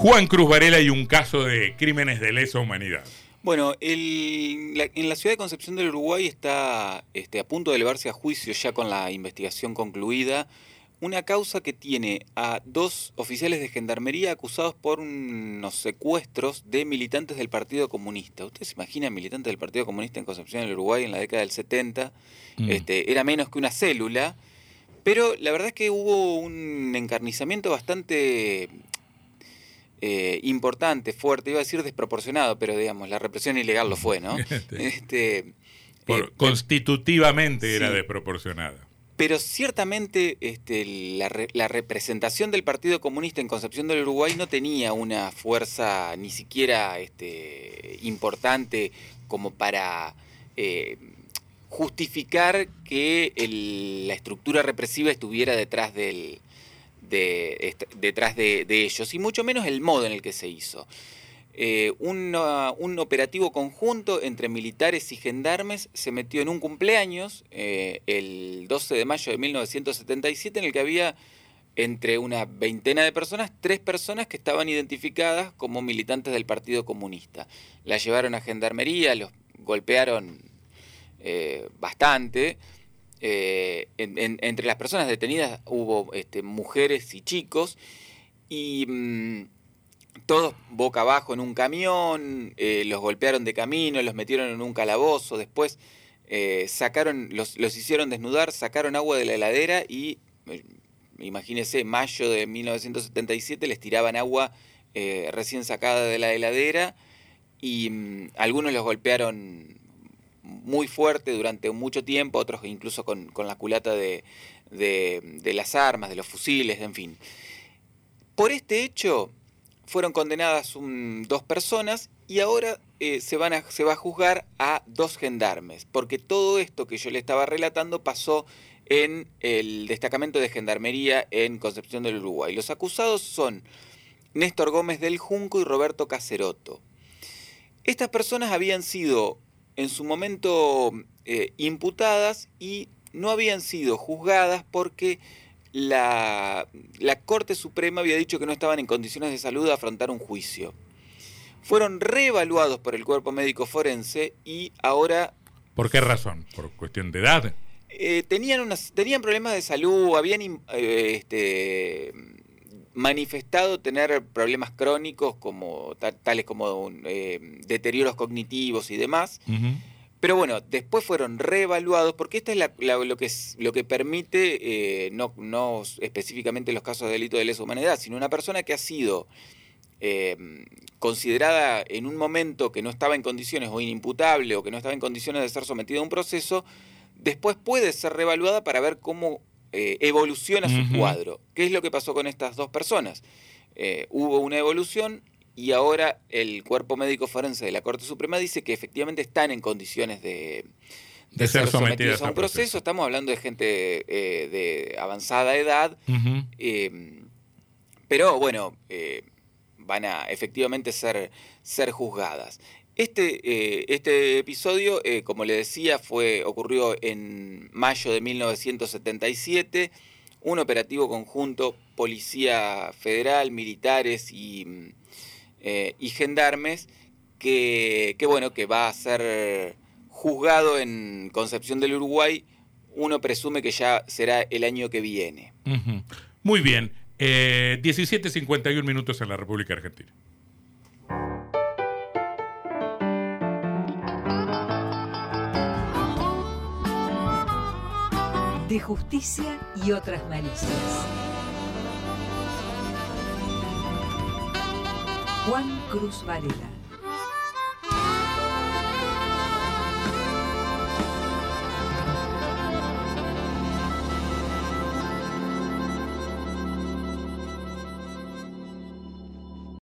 Juan Cruz Varela y un caso de crímenes de lesa humanidad. Bueno, en la ciudad de Concepción del Uruguay está este, a punto de elevarse a juicio ya con la investigación concluida una causa que tiene a dos oficiales de gendarmería acusados por unos secuestros de militantes del Partido Comunista. ¿Ustedes se imaginan militantes del Partido Comunista en Concepción del Uruguay en la década del 70? Mm. Este, era menos que una célula, pero la verdad es que hubo un encarnizamiento bastante eh, importante, fuerte, iba a decir desproporcionado, pero digamos, la represión ilegal lo fue, ¿no? este, eh, constitutivamente era desproporcionada. Pero ciertamente este, la, representación del Partido Comunista en Concepción del Uruguay no tenía una fuerza ni siquiera este, importante como para eh, justificar que la estructura represiva estuviera detrás del, de, detrás de, ellos, y mucho menos el modo en el que se hizo. Eh, un operativo conjunto entre militares y gendarmes se metió en un cumpleaños eh, el 12 de mayo de 1977 en el que había entre una veintena de personas, tres personas que estaban identificadas como militantes del Partido Comunista. La llevaron a gendarmería, los golpearon eh, bastante. Eh, entre las personas detenidas hubo este, mujeres y chicos y mm, todos boca abajo en un camión, eh, los golpearon de camino, los metieron en un calabozo, después eh, sacaron, los, los, hicieron desnudar, sacaron agua de la heladera y imagínense, mayo de 1977 les tiraban agua recién sacada de la heladera y mm, algunos los golpearon muy fuerte durante mucho tiempo, otros incluso con, la culata de, las armas, de los fusiles, en fin. Por este hecho fueron condenadas dos personas y ahora eh, se, van a, se va a juzgar a dos gendarmes, porque todo esto que yo le estaba relatando pasó en el destacamento de gendarmería en Concepción del Uruguay. Los acusados son Néstor Gómez del Junco y Roberto Caceroto. Estas personas habían sido en su momento eh, imputadas y no habían sido juzgadas porque la, Corte Suprema había dicho que no estaban en condiciones de salud de afrontar un juicio. Fueron reevaluados por el cuerpo médico forense y ahora... ¿Por qué razón? ¿Por cuestión de edad? Eh, tenían, unas, tenían problemas de salud, habían eh, este, manifestado tener problemas crónicos como tales como eh, deterioros cognitivos y demás. Pero bueno, después fueron reevaluados porque esta es lo, que lo que permite, eh, no, no específicamente los casos de delito de lesa humanidad, sino una persona que ha sido eh, considerada en un momento que no estaba en condiciones o inimputable o que no estaba en condiciones de ser sometida a un proceso, después puede ser reevaluada para ver cómo eh, evoluciona su cuadro. ¿Qué es lo que pasó con estas dos personas? Eh, hubo una evolución y ahora el cuerpo médico forense de la Corte Suprema dice que efectivamente están en condiciones de, ser, sometidos a un proceso. Estamos hablando de gente eh, de avanzada edad, pero bueno, van a efectivamente ser, ser juzgadas. Este, eh, este episodio, eh, como le decía, fue, ocurrió en mayo de 1977, un operativo conjunto Policía Federal, militares y, eh, y gendarmes, que, bueno, que va a ser juzgado en Concepción del Uruguay, uno presume que ya será el año que viene. Muy bien, 17.51 minutos en la República Argentina. de justicia y otras malicias. Juan Cruz Varela.